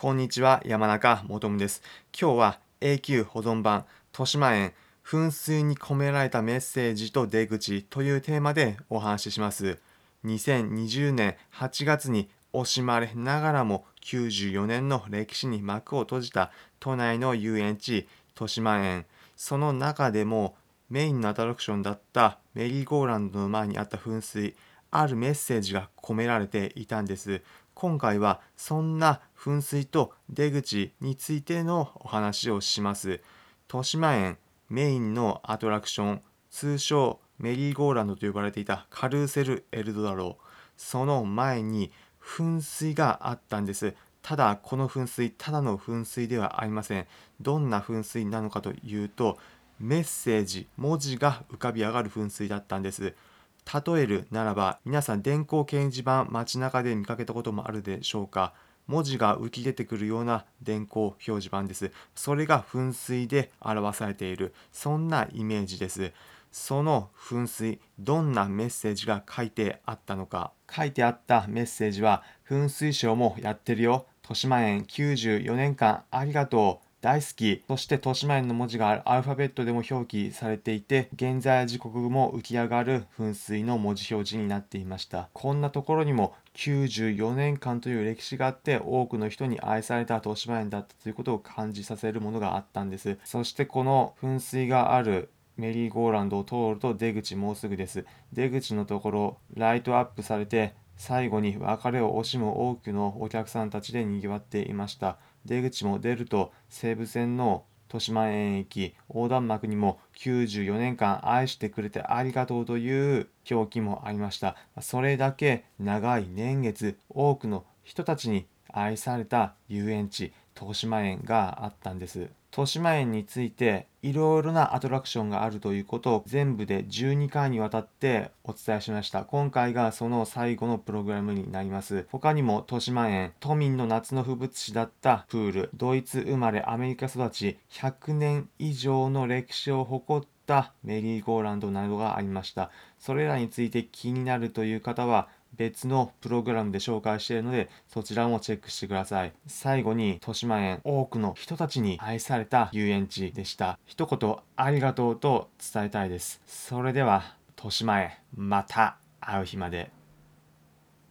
こんにちは、山中もとむです。今日は永久保存版、豊島園、噴水に込められたメッセージと出口というテーマでお話しします。2020年8月に惜しまれながらも94年の歴史に幕を閉じた都内の遊園地、豊島園。その中でもメインのアトラクションだったメリーゴーランドの前にあった噴水、あるメッセージが込められていたんです。今回はそんな噴水と出口についてのお話をします。豊島園メインのアトラクション、通称メリーゴーランドと呼ばれていたカルーセルエルドラローその前に噴水があったんです。ただこの噴水ただの噴水ではありませんどんな噴水なのかというとメッセージ文字が浮かび上がる噴水だったんです例えるならば皆さん電光掲示板街中で見かけたこともあるでしょうか。文字が浮き出てくるような電光表示板です。それが噴水で表されている。そんなイメージです。その噴水どんなメッセージが書いてあったのか。書いてあったメッセージは噴水ショーもやってるよ。豊島園94年間ありがとう。大好き。そして豊島園の文字がアルファベットでも表記されていて、現在時刻も浮き上がる噴水の文字表示になっていました。こんなところにも94年間という歴史があって多くの人に愛された豊島園だったということを感じさせるものがあったんです。そしてこの噴水があるメリーゴーランドを通ると出口もうすぐです。出口のところ、ライトアップされて最後に別れを惜しむ多くのお客さんたちで賑わっていました。出口も出ると西武線の豊島園駅横断幕にも94年間愛してくれてありがとうという表記もありました。それだけ長い年月多くの人たちに愛された遊園地豊島園があったんです。豊島園についていろいろなアトラクションがあるということを全部で12回にわたってお伝えしました。今回がその最後のプログラムになります。他にも豊島園、都民の夏の風物詩だったプール、ドイツ生まれアメリカ育ち100年以上の歴史を誇ったメリーゴーランドなどがありました。それらについて気になるという方は別のプログラムで紹介しているのでそちらもチェックしてください。最後に豊島園多くの人たちに愛された遊園地でした。一言ありがとうと伝えたいです。それでは豊島園また会う日まで。